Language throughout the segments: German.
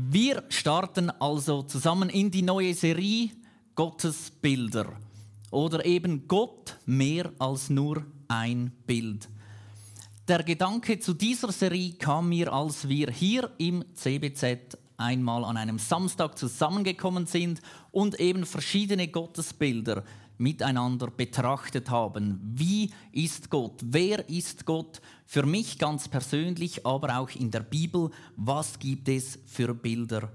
Wir starten also zusammen in die neue Serie Gottes Bilder oder eben Gott mehr als nur ein Bild. Der Gedanke zu dieser Serie kam mir, als wir hier im CBZ einmal an einem Samstag zusammengekommen sind und eben verschiedene Gottesbilder miteinander betrachtet haben. Wie ist Gott? Wer ist Gott? Für mich ganz persönlich, aber auch in der Bibel. Was gibt es für Bilder?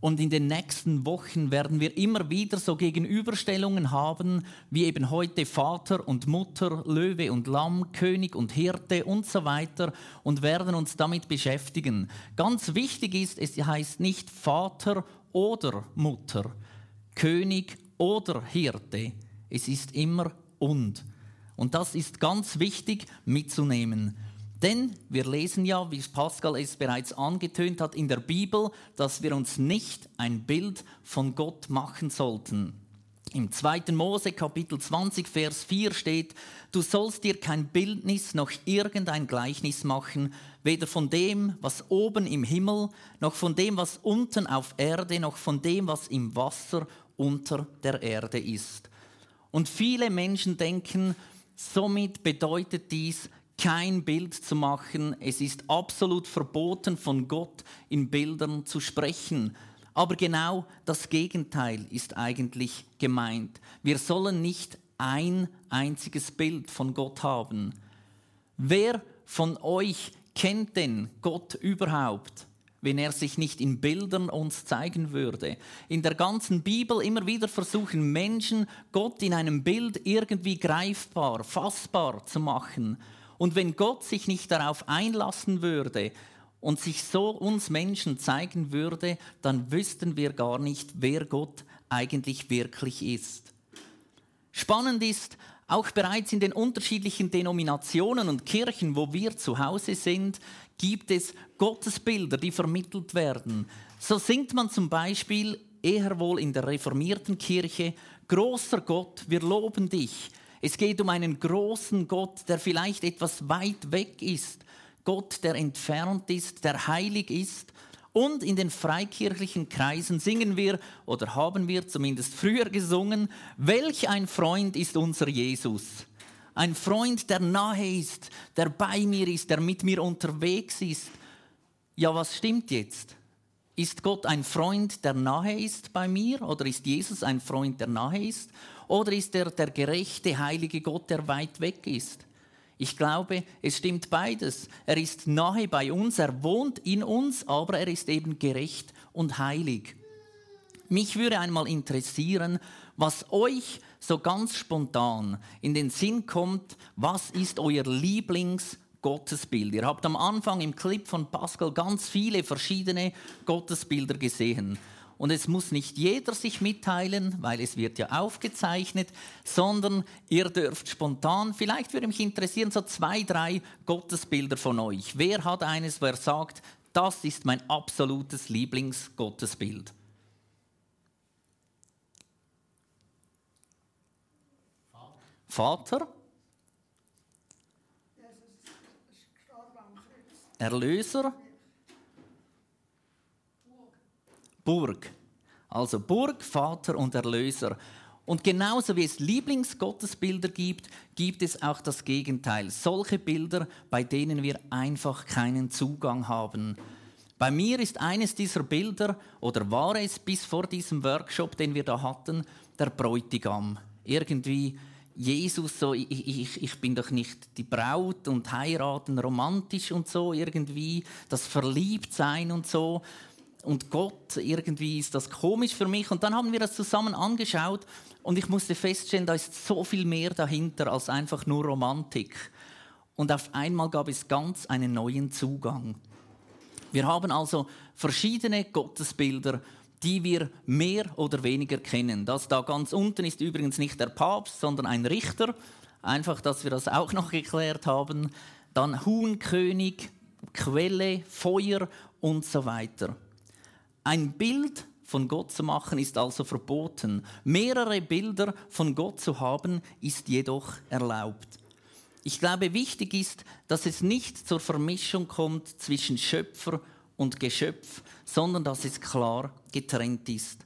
Und in den nächsten Wochen werden wir immer wieder so Gegenüberstellungen haben, wie eben heute Vater und Mutter, Löwe und Lamm, König und Hirte und so weiter und werden uns damit beschäftigen. Ganz wichtig ist, es heißt nicht Vater oder Mutter, König oder Hirte. Es ist immer und. Und das ist ganz wichtig mitzunehmen. Denn wir lesen ja, wie Pascal es bereits angetönt hat, in der Bibel, dass wir uns nicht ein Bild von Gott machen sollten. Im 2. Mose Kapitel 20, Vers 4 steht, du sollst dir kein Bildnis noch irgendein Gleichnis machen, weder von dem, was oben im Himmel, noch von dem, was unten auf Erde, noch von dem, was im Wasser unter der Erde ist. Und viele Menschen denken, somit bedeutet dies, kein Bild zu machen. Es ist absolut verboten, von Gott in Bildern zu sprechen. Aber genau das Gegenteil ist eigentlich gemeint. Wir sollen nicht ein einziges Bild von Gott haben. Wer von euch kennt denn Gott überhaupt? Wenn er sich nicht in Bildern uns zeigen würde. In der ganzen Bibel immer wieder versuchen Menschen, Gott in einem Bild irgendwie greifbar, fassbar zu machen. Und wenn Gott sich nicht darauf einlassen würde und sich so uns Menschen zeigen würde, dann wüssten wir gar nicht, wer Gott eigentlich wirklich ist. Spannend ist, auch bereits in den unterschiedlichen Denominationen und Kirchen, wo wir zu Hause sind, gibt es Gottesbilder, die vermittelt werden. So singt man zum Beispiel eher wohl in der reformierten Kirche, großer Gott, wir loben dich. Es geht um einen großen Gott, der vielleicht etwas weit weg ist. Gott, der entfernt ist, der heilig ist. Und in den freikirchlichen Kreisen singen wir oder haben wir zumindest früher gesungen, welch ein Freund ist unser Jesus. Ein Freund, der nahe ist, der bei mir ist, der mit mir unterwegs ist. Ja, was stimmt jetzt? Ist Gott ein Freund, der nahe ist bei mir? Oder ist Jesus ein Freund, der nahe ist? Oder ist er der gerechte, heilige Gott, der weit weg ist? Ich glaube, es stimmt beides. Er ist nahe bei uns, er wohnt in uns, aber er ist eben gerecht und heilig. Mich würde einmal interessieren, was euch so ganz spontan in den Sinn kommt, was ist euer Lieblings- Gottesbild. Ihr habt am Anfang im Clip von Pascal ganz viele verschiedene Gottesbilder gesehen. Und es muss nicht jeder sich mitteilen, weil es wird ja aufgezeichnet, sondern ihr dürft spontan, vielleicht würde mich interessieren, so zwei, drei Gottesbilder von euch. Wer hat eines, wer sagt, das ist mein absolutes Lieblingsgottesbild? Vater? Erlöser? Burg. Also Burg, Vater und Erlöser. Und genauso wie es Lieblingsgottesbilder gibt, gibt es auch das Gegenteil. Solche Bilder, bei denen wir einfach keinen Zugang haben. Bei mir ist eines dieser Bilder, oder war es bis vor diesem Workshop, den wir da hatten, der Bräutigam. Irgendwie Jesus so, ich, ich, ich bin doch nicht die Braut und heiraten romantisch und so irgendwie, das Verliebtsein und so. Und Gott, irgendwie ist das komisch für mich. Und dann haben wir das zusammen angeschaut und ich musste feststellen, da ist so viel mehr dahinter als einfach nur Romantik. Und auf einmal gab es ganz einen neuen Zugang. Wir haben also verschiedene Gottesbilder die wir mehr oder weniger kennen. Das da ganz unten ist übrigens nicht der Papst, sondern ein Richter. Einfach, dass wir das auch noch geklärt haben. Dann Huhnkönig, Quelle, Feuer und so weiter. Ein Bild von Gott zu machen ist also verboten. Mehrere Bilder von Gott zu haben ist jedoch erlaubt. Ich glaube, wichtig ist, dass es nicht zur Vermischung kommt zwischen Schöpfer und Geschöpf, sondern dass es klar getrennt ist.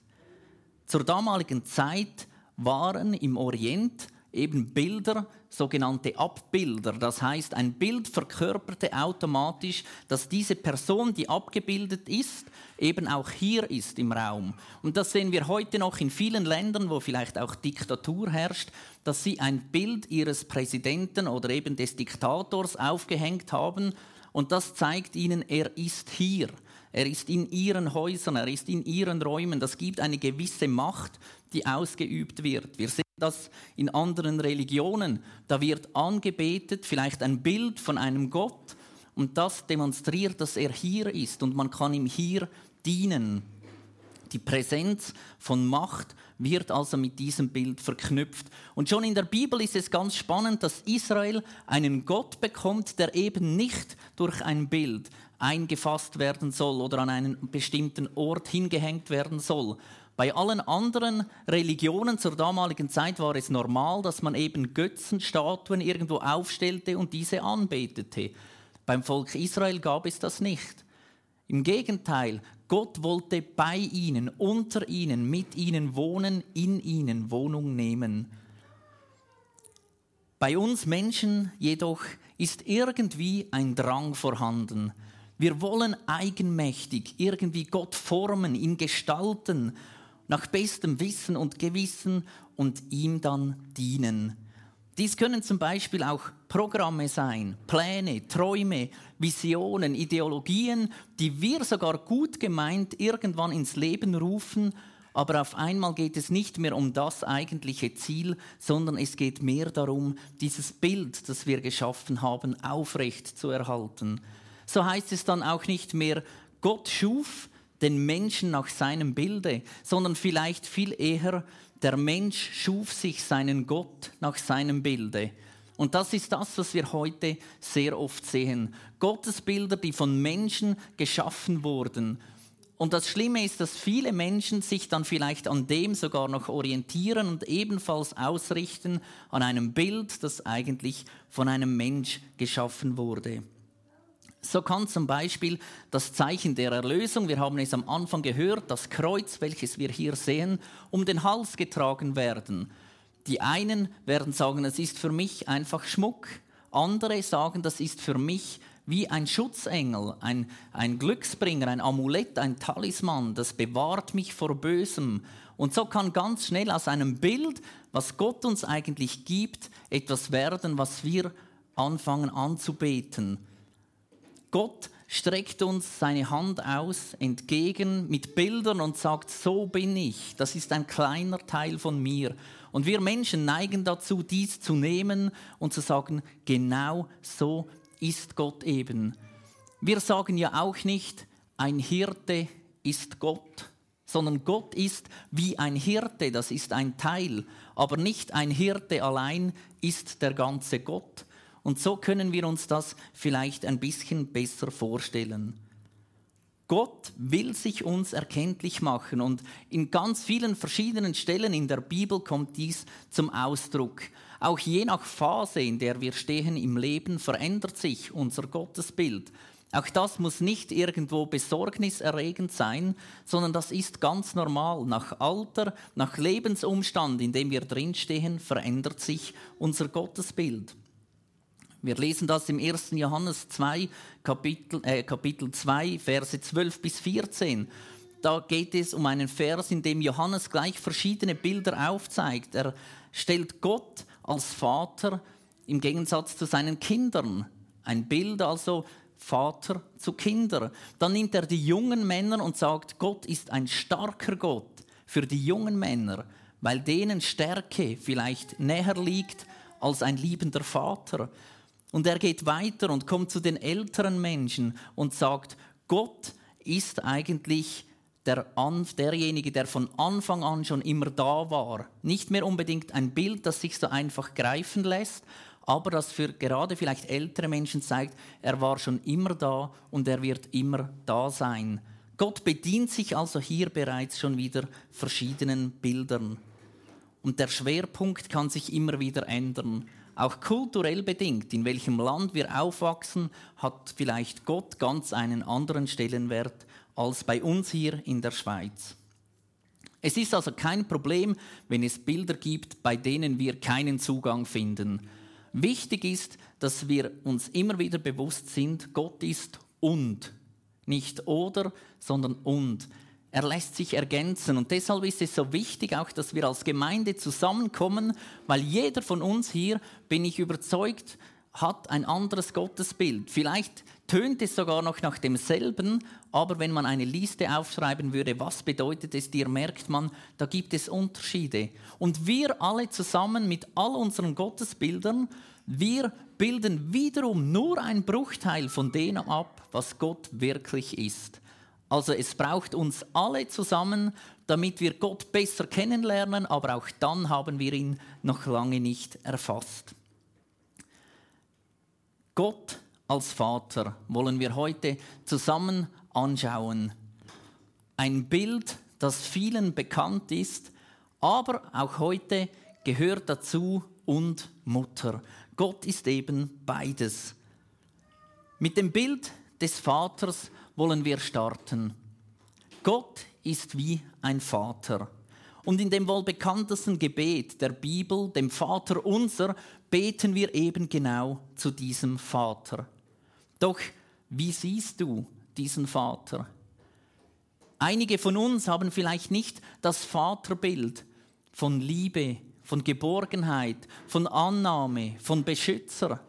Zur damaligen Zeit waren im Orient eben Bilder, sogenannte Abbilder. Das heißt, ein Bild verkörperte automatisch, dass diese Person, die abgebildet ist, eben auch hier ist im Raum. Und das sehen wir heute noch in vielen Ländern, wo vielleicht auch Diktatur herrscht, dass sie ein Bild ihres Präsidenten oder eben des Diktators aufgehängt haben. Und das zeigt ihnen, er ist hier. Er ist in ihren Häusern, er ist in ihren Räumen. Das gibt eine gewisse Macht, die ausgeübt wird. Wir sehen das in anderen Religionen. Da wird angebetet, vielleicht ein Bild von einem Gott und das demonstriert, dass er hier ist und man kann ihm hier dienen. Die Präsenz von Macht wird also mit diesem Bild verknüpft. Und schon in der Bibel ist es ganz spannend, dass Israel einen Gott bekommt, der eben nicht durch ein Bild eingefasst werden soll oder an einen bestimmten Ort hingehängt werden soll. Bei allen anderen Religionen zur damaligen Zeit war es normal, dass man eben Götzenstatuen irgendwo aufstellte und diese anbetete. Beim Volk Israel gab es das nicht. Im Gegenteil, Gott wollte bei ihnen, unter ihnen, mit ihnen wohnen, in ihnen Wohnung nehmen. Bei uns Menschen jedoch ist irgendwie ein Drang vorhanden. Wir wollen eigenmächtig irgendwie Gott formen, ihn gestalten, nach bestem Wissen und Gewissen und ihm dann dienen. Dies können zum Beispiel auch Programme sein, Pläne, Träume, Visionen, Ideologien, die wir sogar gut gemeint irgendwann ins Leben rufen, aber auf einmal geht es nicht mehr um das eigentliche Ziel, sondern es geht mehr darum, dieses Bild, das wir geschaffen haben, aufrecht zu erhalten. So heißt es dann auch nicht mehr, Gott schuf den Menschen nach seinem Bilde, sondern vielleicht viel eher, der Mensch schuf sich seinen Gott nach seinem Bilde. Und das ist das, was wir heute sehr oft sehen. Gottesbilder, die von Menschen geschaffen wurden. Und das Schlimme ist, dass viele Menschen sich dann vielleicht an dem sogar noch orientieren und ebenfalls ausrichten an einem Bild, das eigentlich von einem Mensch geschaffen wurde. So kann zum Beispiel das Zeichen der Erlösung, wir haben es am Anfang gehört, das Kreuz, welches wir hier sehen, um den Hals getragen werden. Die einen werden sagen, es ist für mich einfach Schmuck. Andere sagen, das ist für mich wie ein Schutzengel, ein, ein Glücksbringer, ein Amulett, ein Talisman, das bewahrt mich vor Bösem. Und so kann ganz schnell aus einem Bild, was Gott uns eigentlich gibt, etwas werden, was wir anfangen anzubeten. Gott streckt uns seine Hand aus entgegen mit Bildern und sagt, so bin ich, das ist ein kleiner Teil von mir. Und wir Menschen neigen dazu, dies zu nehmen und zu sagen, genau so ist Gott eben. Wir sagen ja auch nicht, ein Hirte ist Gott, sondern Gott ist wie ein Hirte, das ist ein Teil, aber nicht ein Hirte allein ist der ganze Gott. Und so können wir uns das vielleicht ein bisschen besser vorstellen. Gott will sich uns erkenntlich machen und in ganz vielen verschiedenen Stellen in der Bibel kommt dies zum Ausdruck. Auch je nach Phase, in der wir stehen im Leben, verändert sich unser Gottesbild. Auch das muss nicht irgendwo besorgniserregend sein, sondern das ist ganz normal. Nach Alter, nach Lebensumstand, in dem wir drinstehen, verändert sich unser Gottesbild. Wir lesen das im 1. Johannes 2, Kapitel, äh, Kapitel 2, Verse 12 bis 14. Da geht es um einen Vers, in dem Johannes gleich verschiedene Bilder aufzeigt. Er stellt Gott als Vater im Gegensatz zu seinen Kindern. Ein Bild also Vater zu Kindern. Dann nimmt er die jungen Männer und sagt, Gott ist ein starker Gott für die jungen Männer, weil denen Stärke vielleicht näher liegt als ein liebender Vater. Und er geht weiter und kommt zu den älteren Menschen und sagt, Gott ist eigentlich der, derjenige, der von Anfang an schon immer da war. Nicht mehr unbedingt ein Bild, das sich so einfach greifen lässt, aber das für gerade vielleicht ältere Menschen zeigt, er war schon immer da und er wird immer da sein. Gott bedient sich also hier bereits schon wieder verschiedenen Bildern. Und der Schwerpunkt kann sich immer wieder ändern. Auch kulturell bedingt, in welchem Land wir aufwachsen, hat vielleicht Gott ganz einen anderen Stellenwert als bei uns hier in der Schweiz. Es ist also kein Problem, wenn es Bilder gibt, bei denen wir keinen Zugang finden. Wichtig ist, dass wir uns immer wieder bewusst sind, Gott ist und. Nicht oder, sondern und. Er lässt sich ergänzen und deshalb ist es so wichtig auch, dass wir als Gemeinde zusammenkommen, weil jeder von uns hier, bin ich überzeugt, hat ein anderes Gottesbild. Vielleicht tönt es sogar noch nach demselben, aber wenn man eine Liste aufschreiben würde, was bedeutet es dir, merkt man, da gibt es Unterschiede. Und wir alle zusammen mit all unseren Gottesbildern, wir bilden wiederum nur ein Bruchteil von dem ab, was Gott wirklich ist. Also es braucht uns alle zusammen, damit wir Gott besser kennenlernen, aber auch dann haben wir ihn noch lange nicht erfasst. Gott als Vater wollen wir heute zusammen anschauen. Ein Bild, das vielen bekannt ist, aber auch heute gehört dazu und Mutter. Gott ist eben beides. Mit dem Bild des Vaters wollen wir starten. Gott ist wie ein Vater. Und in dem wohl bekanntesten Gebet der Bibel, dem Vater unser, beten wir eben genau zu diesem Vater. Doch wie siehst du diesen Vater? Einige von uns haben vielleicht nicht das Vaterbild von Liebe, von Geborgenheit, von Annahme, von Beschützer.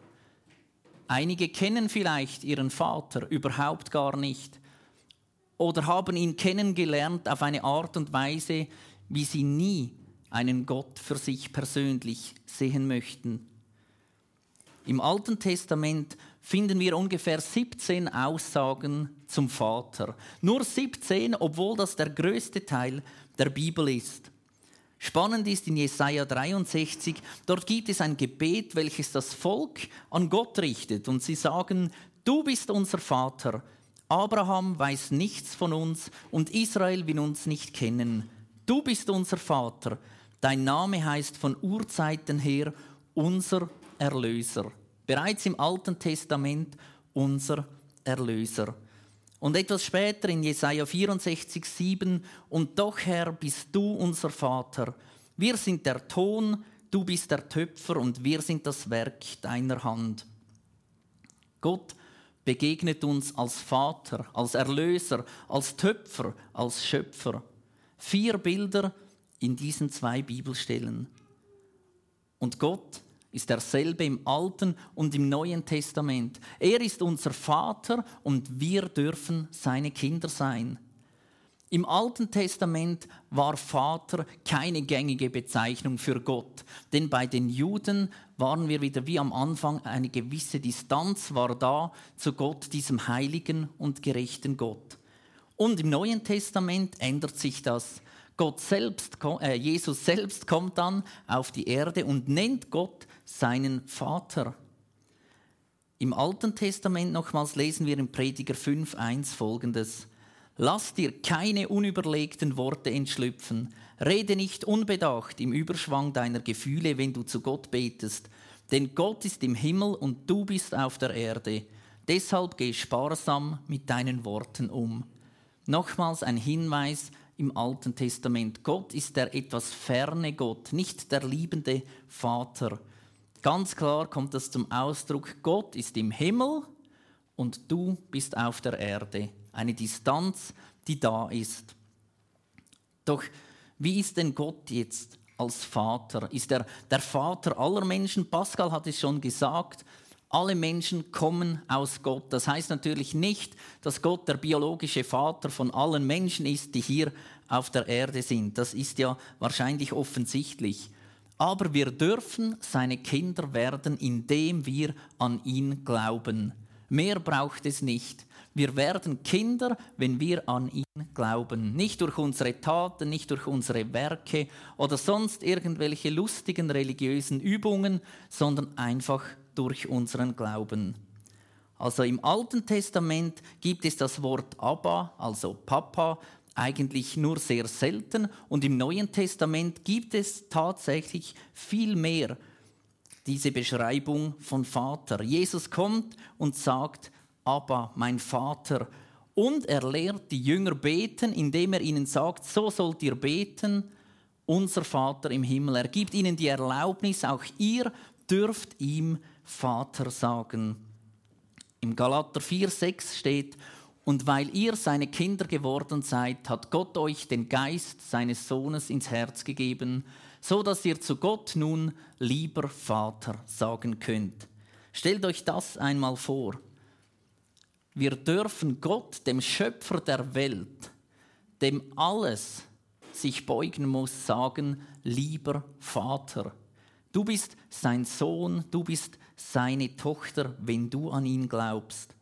Einige kennen vielleicht ihren Vater überhaupt gar nicht oder haben ihn kennengelernt auf eine Art und Weise, wie sie nie einen Gott für sich persönlich sehen möchten. Im Alten Testament finden wir ungefähr 17 Aussagen zum Vater. Nur 17, obwohl das der größte Teil der Bibel ist. Spannend ist in Jesaja 63, dort gibt es ein Gebet, welches das Volk an Gott richtet und sie sagen: Du bist unser Vater. Abraham weiß nichts von uns und Israel will uns nicht kennen. Du bist unser Vater. Dein Name heißt von Urzeiten her unser Erlöser. Bereits im Alten Testament unser Erlöser. Und etwas später in Jesaja 64, 7, und doch Herr bist du unser Vater. Wir sind der Ton, du bist der Töpfer und wir sind das Werk deiner Hand. Gott begegnet uns als Vater, als Erlöser, als Töpfer, als Schöpfer. Vier Bilder in diesen zwei Bibelstellen. Und Gott ist derselbe im Alten und im Neuen Testament. Er ist unser Vater und wir dürfen seine Kinder sein. Im Alten Testament war Vater keine gängige Bezeichnung für Gott, denn bei den Juden waren wir wieder wie am Anfang, eine gewisse Distanz war da zu Gott, diesem heiligen und gerechten Gott. Und im Neuen Testament ändert sich das. Gott selbst, äh, Jesus selbst kommt dann auf die Erde und nennt Gott seinen Vater. Im Alten Testament nochmals lesen wir in Prediger 5.1 folgendes. Lass dir keine unüberlegten Worte entschlüpfen. Rede nicht unbedacht im Überschwang deiner Gefühle, wenn du zu Gott betest. Denn Gott ist im Himmel und du bist auf der Erde. Deshalb geh sparsam mit deinen Worten um. Nochmals ein Hinweis im Alten Testament. Gott ist der etwas ferne Gott, nicht der liebende Vater. Ganz klar kommt das zum Ausdruck, Gott ist im Himmel und du bist auf der Erde. Eine Distanz, die da ist. Doch wie ist denn Gott jetzt als Vater? Ist er der Vater aller Menschen? Pascal hat es schon gesagt, alle Menschen kommen aus Gott. Das heißt natürlich nicht, dass Gott der biologische Vater von allen Menschen ist, die hier auf der Erde sind. Das ist ja wahrscheinlich offensichtlich. Aber wir dürfen seine Kinder werden, indem wir an ihn glauben. Mehr braucht es nicht. Wir werden Kinder, wenn wir an ihn glauben. Nicht durch unsere Taten, nicht durch unsere Werke oder sonst irgendwelche lustigen religiösen Übungen, sondern einfach durch unseren Glauben. Also im Alten Testament gibt es das Wort Abba, also Papa, eigentlich nur sehr selten und im Neuen Testament gibt es tatsächlich viel mehr diese Beschreibung von Vater. Jesus kommt und sagt, Abba, mein Vater. Und er lehrt die Jünger beten, indem er ihnen sagt, so sollt ihr beten, unser Vater im Himmel. Er gibt ihnen die Erlaubnis, auch ihr dürft ihm Vater sagen. Im Galater 4,6 steht, und weil ihr seine Kinder geworden seid, hat Gott euch den Geist seines Sohnes ins Herz gegeben, so dass ihr zu Gott nun lieber Vater sagen könnt. Stellt euch das einmal vor. Wir dürfen Gott, dem Schöpfer der Welt, dem alles sich beugen muss, sagen, lieber Vater. Du bist sein Sohn, du bist seine Tochter, wenn du an ihn glaubst.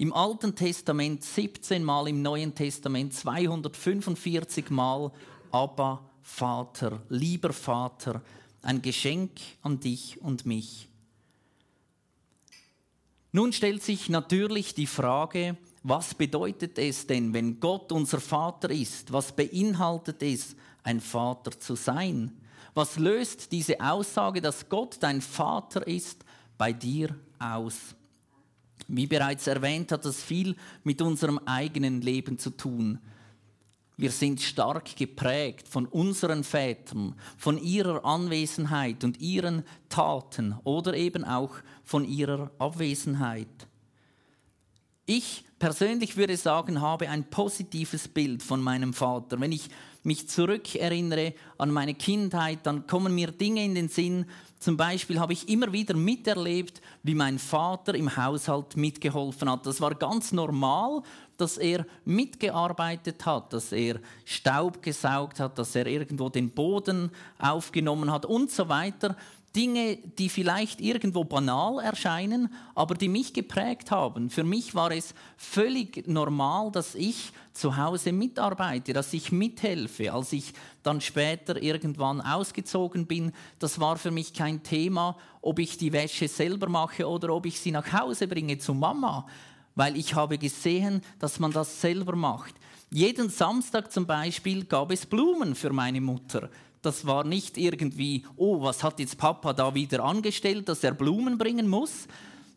Im Alten Testament 17 Mal, im Neuen Testament 245 Mal, Abba, Vater, lieber Vater, ein Geschenk an dich und mich. Nun stellt sich natürlich die Frage, was bedeutet es denn, wenn Gott unser Vater ist? Was beinhaltet es, ein Vater zu sein? Was löst diese Aussage, dass Gott dein Vater ist, bei dir aus? Wie bereits erwähnt, hat das viel mit unserem eigenen Leben zu tun. Wir sind stark geprägt von unseren Vätern, von ihrer Anwesenheit und ihren Taten oder eben auch von ihrer Abwesenheit. Ich persönlich würde sagen, habe ein positives Bild von meinem Vater. Wenn ich mich zurückerinnere an meine Kindheit, dann kommen mir Dinge in den Sinn. Zum Beispiel habe ich immer wieder miterlebt, wie mein Vater im Haushalt mitgeholfen hat. Das war ganz normal dass er mitgearbeitet hat, dass er Staub gesaugt hat, dass er irgendwo den Boden aufgenommen hat und so weiter. Dinge, die vielleicht irgendwo banal erscheinen, aber die mich geprägt haben. Für mich war es völlig normal, dass ich zu Hause mitarbeite, dass ich mithelfe. Als ich dann später irgendwann ausgezogen bin, das war für mich kein Thema, ob ich die Wäsche selber mache oder ob ich sie nach Hause bringe zu Mama weil ich habe gesehen, dass man das selber macht. Jeden Samstag zum Beispiel gab es Blumen für meine Mutter. Das war nicht irgendwie, oh, was hat jetzt Papa da wieder angestellt, dass er Blumen bringen muss.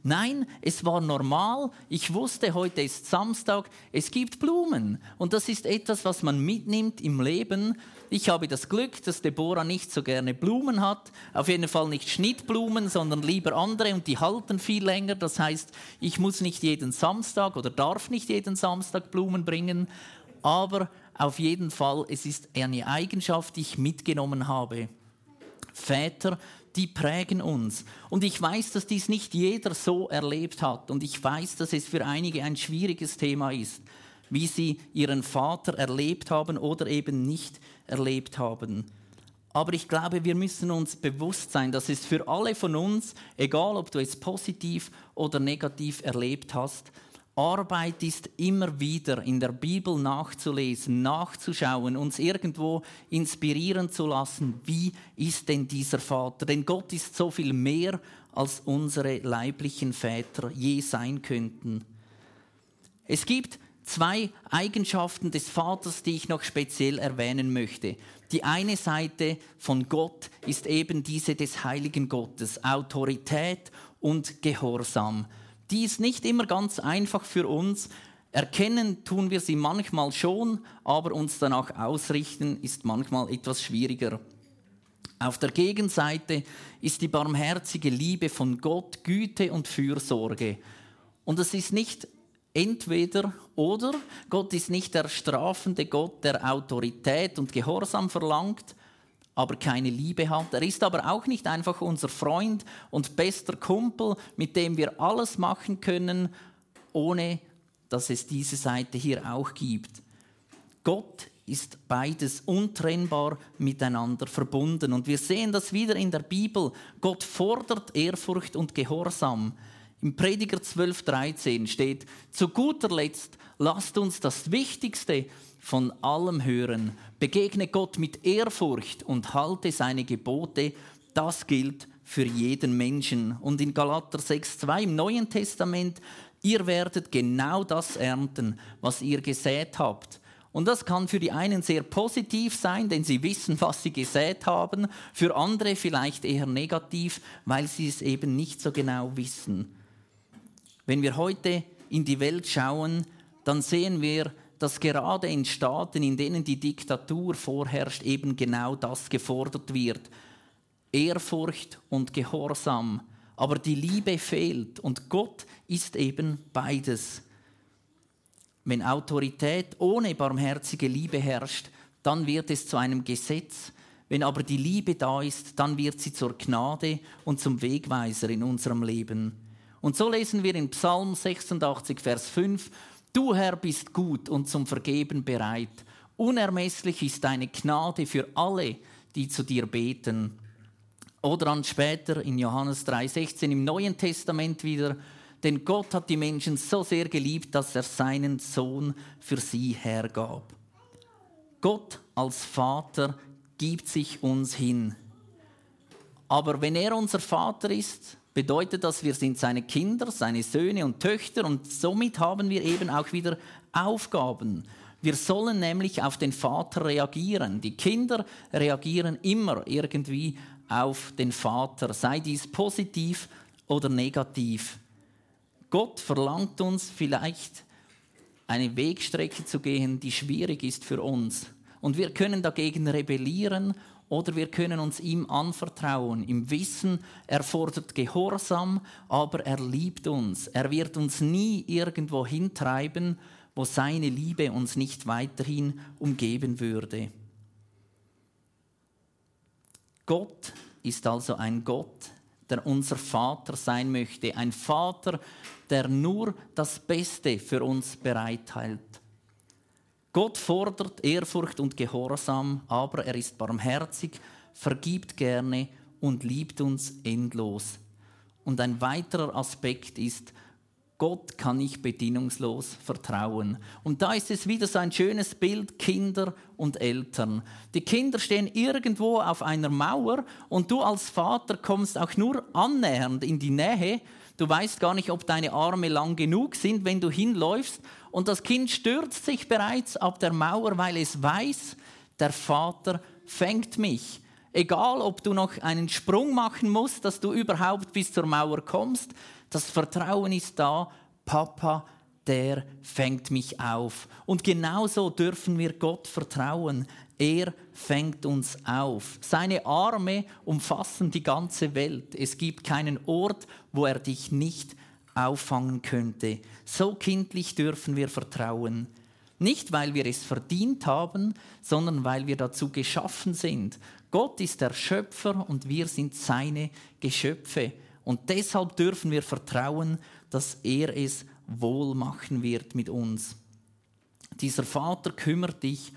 Nein, es war normal. Ich wusste, heute ist Samstag, es gibt Blumen. Und das ist etwas, was man mitnimmt im Leben. Ich habe das Glück, dass Deborah nicht so gerne Blumen hat. Auf jeden Fall nicht Schnittblumen, sondern lieber andere und die halten viel länger. Das heißt, ich muss nicht jeden Samstag oder darf nicht jeden Samstag Blumen bringen. Aber auf jeden Fall, es ist eine Eigenschaft, die ich mitgenommen habe. Väter, die prägen uns. Und ich weiß, dass dies nicht jeder so erlebt hat. Und ich weiß, dass es für einige ein schwieriges Thema ist wie sie ihren Vater erlebt haben oder eben nicht erlebt haben. Aber ich glaube, wir müssen uns bewusst sein, dass es für alle von uns, egal ob du es positiv oder negativ erlebt hast, Arbeit ist immer wieder in der Bibel nachzulesen, nachzuschauen, uns irgendwo inspirieren zu lassen, wie ist denn dieser Vater? Denn Gott ist so viel mehr, als unsere leiblichen Väter je sein könnten. Es gibt zwei Eigenschaften des Vaters, die ich noch speziell erwähnen möchte. Die eine Seite von Gott ist eben diese des heiligen Gottes, Autorität und Gehorsam. Die ist nicht immer ganz einfach für uns. Erkennen tun wir sie manchmal schon, aber uns danach ausrichten ist manchmal etwas schwieriger. Auf der Gegenseite ist die barmherzige Liebe von Gott Güte und Fürsorge. Und es ist nicht Entweder oder. Gott ist nicht der strafende Gott, der Autorität und Gehorsam verlangt, aber keine Liebe hat. Er ist aber auch nicht einfach unser Freund und bester Kumpel, mit dem wir alles machen können, ohne dass es diese Seite hier auch gibt. Gott ist beides untrennbar miteinander verbunden. Und wir sehen das wieder in der Bibel. Gott fordert Ehrfurcht und Gehorsam. Im Prediger 12,13 steht, zu guter Letzt, lasst uns das Wichtigste von allem hören. Begegne Gott mit Ehrfurcht und halte seine Gebote. Das gilt für jeden Menschen. Und in Galater 6,2 im Neuen Testament, ihr werdet genau das ernten, was ihr gesät habt. Und das kann für die einen sehr positiv sein, denn sie wissen, was sie gesät haben, für andere vielleicht eher negativ, weil sie es eben nicht so genau wissen. Wenn wir heute in die Welt schauen, dann sehen wir, dass gerade in Staaten, in denen die Diktatur vorherrscht, eben genau das gefordert wird. Ehrfurcht und Gehorsam. Aber die Liebe fehlt und Gott ist eben beides. Wenn Autorität ohne barmherzige Liebe herrscht, dann wird es zu einem Gesetz. Wenn aber die Liebe da ist, dann wird sie zur Gnade und zum Wegweiser in unserem Leben. Und so lesen wir in Psalm 86, Vers 5, Du Herr bist gut und zum Vergeben bereit. Unermesslich ist deine Gnade für alle, die zu dir beten. Oder dann später in Johannes 3,16 im Neuen Testament wieder, denn Gott hat die Menschen so sehr geliebt, dass er seinen Sohn für sie hergab. Gott als Vater gibt sich uns hin. Aber wenn er unser Vater ist, bedeutet das, wir sind seine Kinder, seine Söhne und Töchter und somit haben wir eben auch wieder Aufgaben. Wir sollen nämlich auf den Vater reagieren. Die Kinder reagieren immer irgendwie auf den Vater, sei dies positiv oder negativ. Gott verlangt uns vielleicht eine Wegstrecke zu gehen, die schwierig ist für uns. Und wir können dagegen rebellieren oder wir können uns ihm anvertrauen, im Wissen, er fordert Gehorsam, aber er liebt uns. Er wird uns nie irgendwo hintreiben, wo seine Liebe uns nicht weiterhin umgeben würde. Gott ist also ein Gott, der unser Vater sein möchte. Ein Vater, der nur das Beste für uns bereithält. Gott fordert Ehrfurcht und Gehorsam, aber er ist barmherzig, vergibt gerne und liebt uns endlos. Und ein weiterer Aspekt ist, Gott kann ich bedingungslos vertrauen. Und da ist es wieder so ein schönes Bild Kinder und Eltern. Die Kinder stehen irgendwo auf einer Mauer und du als Vater kommst auch nur annähernd in die Nähe. Du weißt gar nicht, ob deine Arme lang genug sind, wenn du hinläufst. Und das Kind stürzt sich bereits ab der Mauer, weil es weiß, der Vater fängt mich. Egal, ob du noch einen Sprung machen musst, dass du überhaupt bis zur Mauer kommst, das Vertrauen ist da, Papa, der fängt mich auf. Und genauso dürfen wir Gott vertrauen. Er fängt uns auf. Seine Arme umfassen die ganze Welt. Es gibt keinen Ort, wo er dich nicht auffangen könnte. So kindlich dürfen wir vertrauen. Nicht, weil wir es verdient haben, sondern weil wir dazu geschaffen sind. Gott ist der Schöpfer und wir sind seine Geschöpfe. Und deshalb dürfen wir vertrauen, dass er es wohl machen wird mit uns. Dieser Vater kümmert, dich,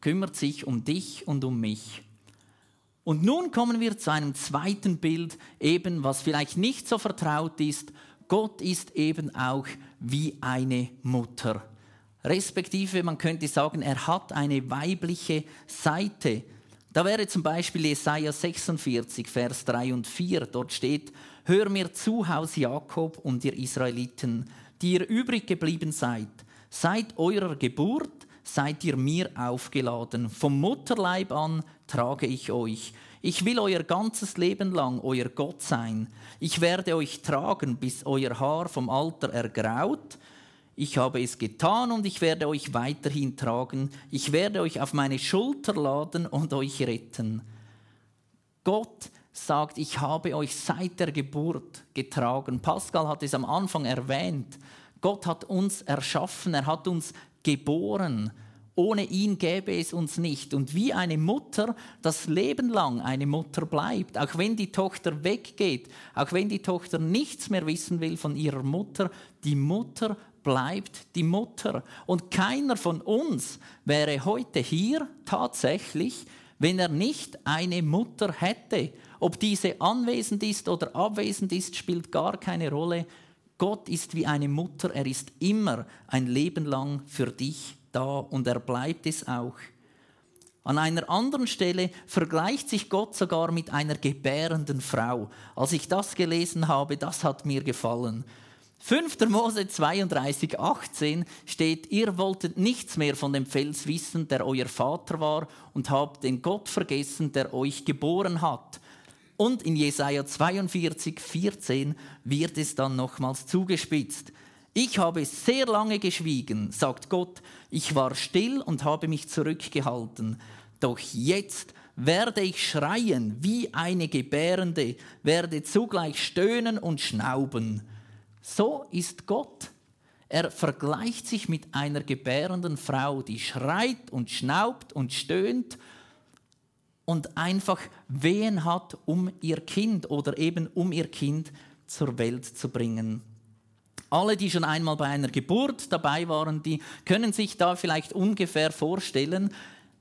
kümmert sich um dich und um mich. Und nun kommen wir zu einem zweiten Bild, eben was vielleicht nicht so vertraut ist. Gott ist eben auch wie eine Mutter. Respektive, man könnte sagen, er hat eine weibliche Seite. Da wäre zum Beispiel Jesaja 46, Vers 3 und 4. Dort steht: Hör mir zu, Haus Jakob und ihr Israeliten, die ihr übrig geblieben seid. Seit eurer Geburt seid ihr mir aufgeladen. Vom Mutterleib an trage ich euch. Ich will euer ganzes Leben lang euer Gott sein. Ich werde euch tragen, bis euer Haar vom Alter ergraut ich habe es getan und ich werde euch weiterhin tragen. Ich werde euch auf meine Schulter laden und euch retten. Gott sagt, ich habe euch seit der Geburt getragen. Pascal hat es am Anfang erwähnt. Gott hat uns erschaffen, er hat uns geboren. Ohne ihn gäbe es uns nicht. Und wie eine Mutter das Leben lang eine Mutter bleibt, auch wenn die Tochter weggeht, auch wenn die Tochter nichts mehr wissen will von ihrer Mutter, die Mutter bleibt die Mutter. Und keiner von uns wäre heute hier tatsächlich, wenn er nicht eine Mutter hätte. Ob diese anwesend ist oder abwesend ist, spielt gar keine Rolle. Gott ist wie eine Mutter, er ist immer ein Leben lang für dich da und er bleibt es auch. An einer anderen Stelle vergleicht sich Gott sogar mit einer gebärenden Frau. Als ich das gelesen habe, das hat mir gefallen. 5. Mose 32, 18 steht, ihr wolltet nichts mehr von dem Fels wissen, der euer Vater war, und habt den Gott vergessen, der euch geboren hat. Und in Jesaja 42, 14 wird es dann nochmals zugespitzt. Ich habe sehr lange geschwiegen, sagt Gott, ich war still und habe mich zurückgehalten. Doch jetzt werde ich schreien wie eine Gebärende, werde zugleich stöhnen und schnauben. So ist Gott. Er vergleicht sich mit einer gebärenden Frau, die schreit und schnaubt und stöhnt und einfach Wehen hat, um ihr Kind oder eben um ihr Kind zur Welt zu bringen. Alle, die schon einmal bei einer Geburt dabei waren, die können sich da vielleicht ungefähr vorstellen,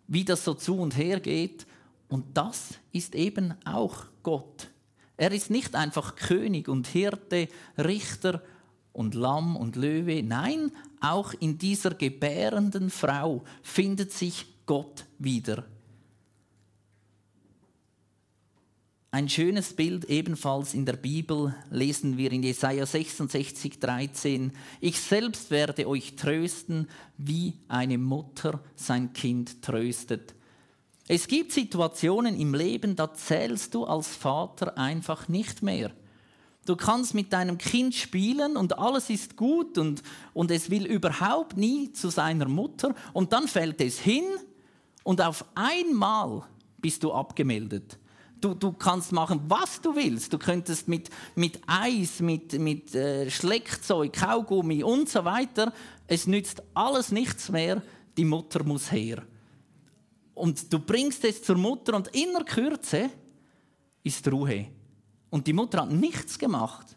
wie das so zu und her geht. Und das ist eben auch Gott. Er ist nicht einfach König und Hirte, Richter und Lamm und Löwe. Nein, auch in dieser gebärenden Frau findet sich Gott wieder. Ein schönes Bild ebenfalls in der Bibel lesen wir in Jesaja 66, 13. Ich selbst werde euch trösten, wie eine Mutter sein Kind tröstet. Es gibt Situationen im Leben, da zählst du als Vater einfach nicht mehr. Du kannst mit deinem Kind spielen und alles ist gut und, und es will überhaupt nie zu seiner Mutter und dann fällt es hin und auf einmal bist du abgemeldet. Du, du kannst machen, was du willst. Du könntest mit, mit Eis, mit, mit äh, Schleckzeug, Kaugummi und so weiter. Es nützt alles nichts mehr. Die Mutter muss her. Und du bringst es zur Mutter und in der Kürze ist Ruhe. Und die Mutter hat nichts gemacht.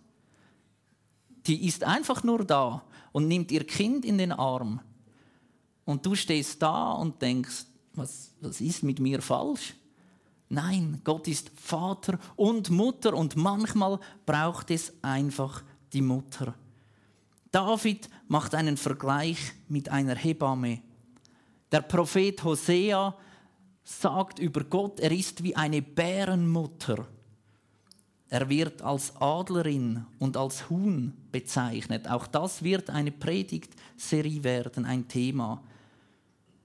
Die ist einfach nur da und nimmt ihr Kind in den Arm. Und du stehst da und denkst, was, was ist mit mir falsch? Nein, Gott ist Vater und Mutter und manchmal braucht es einfach die Mutter. David macht einen Vergleich mit einer Hebamme. Der Prophet Hosea sagt über Gott, er ist wie eine Bärenmutter. Er wird als Adlerin und als Huhn bezeichnet. Auch das wird eine Predigtserie werden, ein Thema.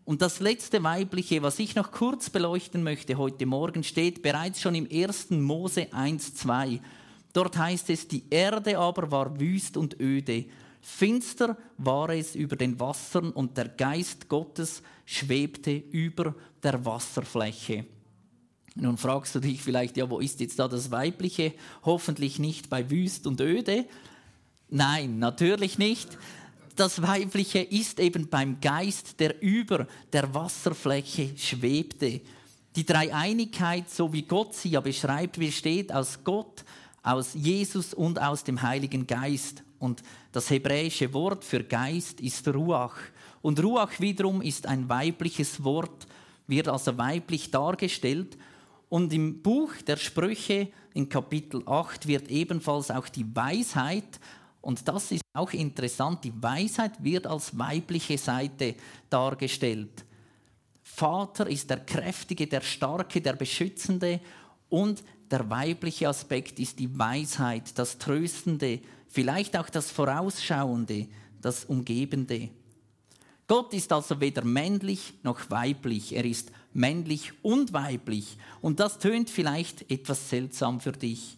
Und das letzte weibliche, was ich noch kurz beleuchten möchte heute Morgen, steht bereits schon im 1. Mose 1,2. Dort heißt es, die Erde aber war wüst und öde. Finster war es über den Wassern und der Geist Gottes schwebte über der Wasserfläche. Nun fragst du dich vielleicht, ja, wo ist jetzt da das Weibliche? Hoffentlich nicht bei wüst und öde. Nein, natürlich nicht das Weibliche ist eben beim Geist, der über der Wasserfläche schwebte. Die Dreieinigkeit, so wie Gott sie ja beschreibt, besteht aus Gott, aus Jesus und aus dem Heiligen Geist. Und das hebräische Wort für Geist ist Ruach. Und Ruach wiederum ist ein weibliches Wort, wird also weiblich dargestellt. Und im Buch der Sprüche in Kapitel 8 wird ebenfalls auch die Weisheit und das ist auch interessant, die Weisheit wird als weibliche Seite dargestellt. Vater ist der Kräftige, der Starke, der Beschützende und der weibliche Aspekt ist die Weisheit, das Tröstende, vielleicht auch das Vorausschauende, das Umgebende. Gott ist also weder männlich noch weiblich, er ist männlich und weiblich. Und das tönt vielleicht etwas seltsam für dich.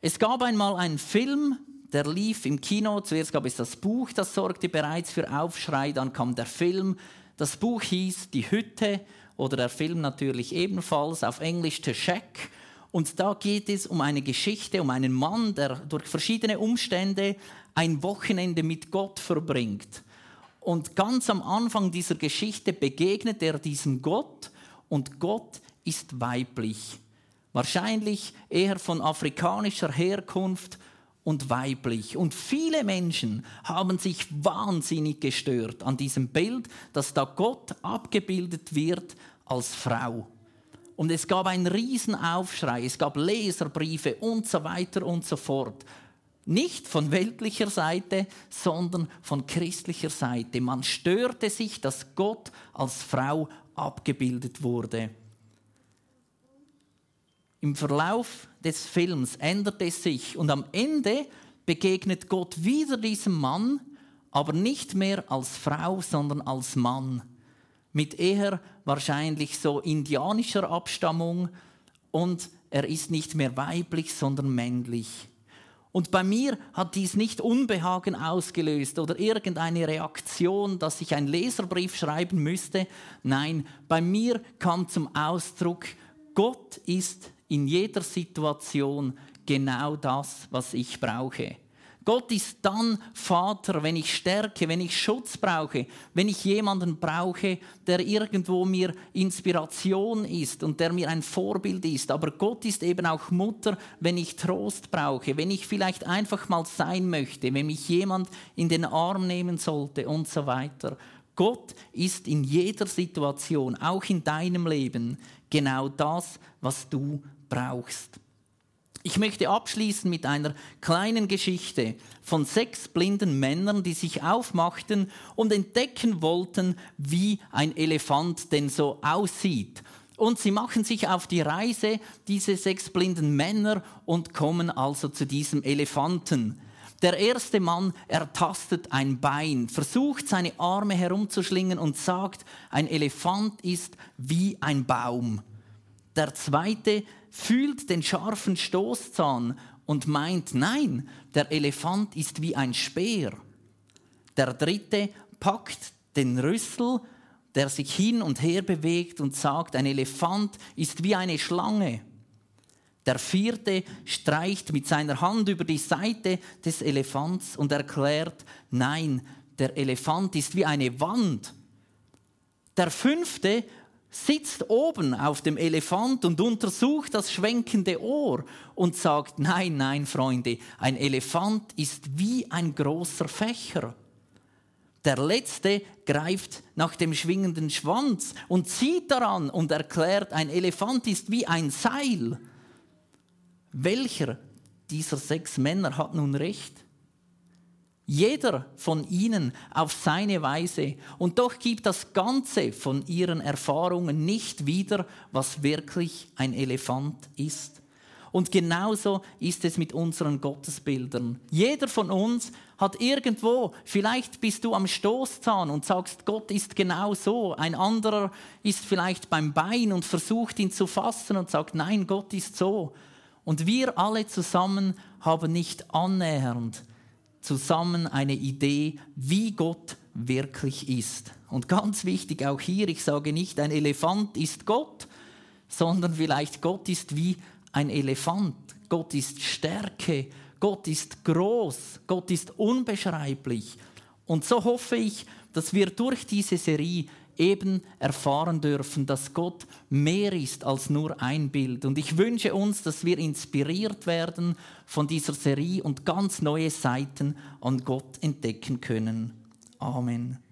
Es gab einmal einen Film, der lief im Kino. Zuerst gab es das Buch, das sorgte bereits für Aufschrei. Dann kam der Film. Das Buch hieß Die Hütte oder der Film natürlich ebenfalls auf Englisch The Shack. Und da geht es um eine Geschichte, um einen Mann, der durch verschiedene Umstände ein Wochenende mit Gott verbringt. Und ganz am Anfang dieser Geschichte begegnet er diesem Gott und Gott ist weiblich. Wahrscheinlich eher von afrikanischer Herkunft und weiblich. Und viele Menschen haben sich wahnsinnig gestört an diesem Bild, dass da Gott abgebildet wird als Frau. Und es gab einen Riesenaufschrei, es gab Leserbriefe und so weiter und so fort. Nicht von weltlicher Seite, sondern von christlicher Seite. Man störte sich, dass Gott als Frau abgebildet wurde. Im Verlauf des Films ändert es sich und am Ende begegnet Gott wieder diesem Mann, aber nicht mehr als Frau, sondern als Mann. Mit eher wahrscheinlich so indianischer Abstammung und er ist nicht mehr weiblich, sondern männlich. Und bei mir hat dies nicht Unbehagen ausgelöst oder irgendeine Reaktion, dass ich einen Leserbrief schreiben müsste. Nein, bei mir kam zum Ausdruck, Gott ist in jeder Situation genau das, was ich brauche. Gott ist dann Vater, wenn ich Stärke, wenn ich Schutz brauche, wenn ich jemanden brauche, der irgendwo mir Inspiration ist und der mir ein Vorbild ist. Aber Gott ist eben auch Mutter, wenn ich Trost brauche, wenn ich vielleicht einfach mal sein möchte, wenn mich jemand in den Arm nehmen sollte und so weiter. Gott ist in jeder Situation, auch in deinem Leben, genau das, was du brauchst. Ich möchte abschließen mit einer kleinen Geschichte von sechs blinden Männern, die sich aufmachten und entdecken wollten, wie ein Elefant denn so aussieht. Und sie machen sich auf die Reise, diese sechs blinden Männer, und kommen also zu diesem Elefanten. Der erste Mann ertastet ein Bein, versucht seine Arme herumzuschlingen und sagt, ein Elefant ist wie ein Baum. Der zweite fühlt den scharfen Stoßzahn und meint, nein, der Elefant ist wie ein Speer. Der dritte packt den Rüssel, der sich hin und her bewegt und sagt, ein Elefant ist wie eine Schlange. Der vierte streicht mit seiner Hand über die Seite des Elefants und erklärt, nein, der Elefant ist wie eine Wand. Der fünfte sitzt oben auf dem Elefant und untersucht das schwenkende Ohr und sagt, nein, nein, Freunde, ein Elefant ist wie ein großer Fächer. Der letzte greift nach dem schwingenden Schwanz und zieht daran und erklärt, ein Elefant ist wie ein Seil. Welcher dieser sechs Männer hat nun recht? Jeder von ihnen auf seine Weise. Und doch gibt das Ganze von ihren Erfahrungen nicht wieder, was wirklich ein Elefant ist. Und genauso ist es mit unseren Gottesbildern. Jeder von uns hat irgendwo, vielleicht bist du am Stoßzahn und sagst, Gott ist genau so. Ein anderer ist vielleicht beim Bein und versucht ihn zu fassen und sagt, nein, Gott ist so. Und wir alle zusammen haben nicht annähernd zusammen eine Idee, wie Gott wirklich ist. Und ganz wichtig auch hier, ich sage nicht, ein Elefant ist Gott, sondern vielleicht Gott ist wie ein Elefant. Gott ist Stärke, Gott ist groß, Gott ist unbeschreiblich. Und so hoffe ich, dass wir durch diese Serie eben erfahren dürfen, dass Gott mehr ist als nur ein Bild. Und ich wünsche uns, dass wir inspiriert werden von dieser Serie und ganz neue Seiten an Gott entdecken können. Amen.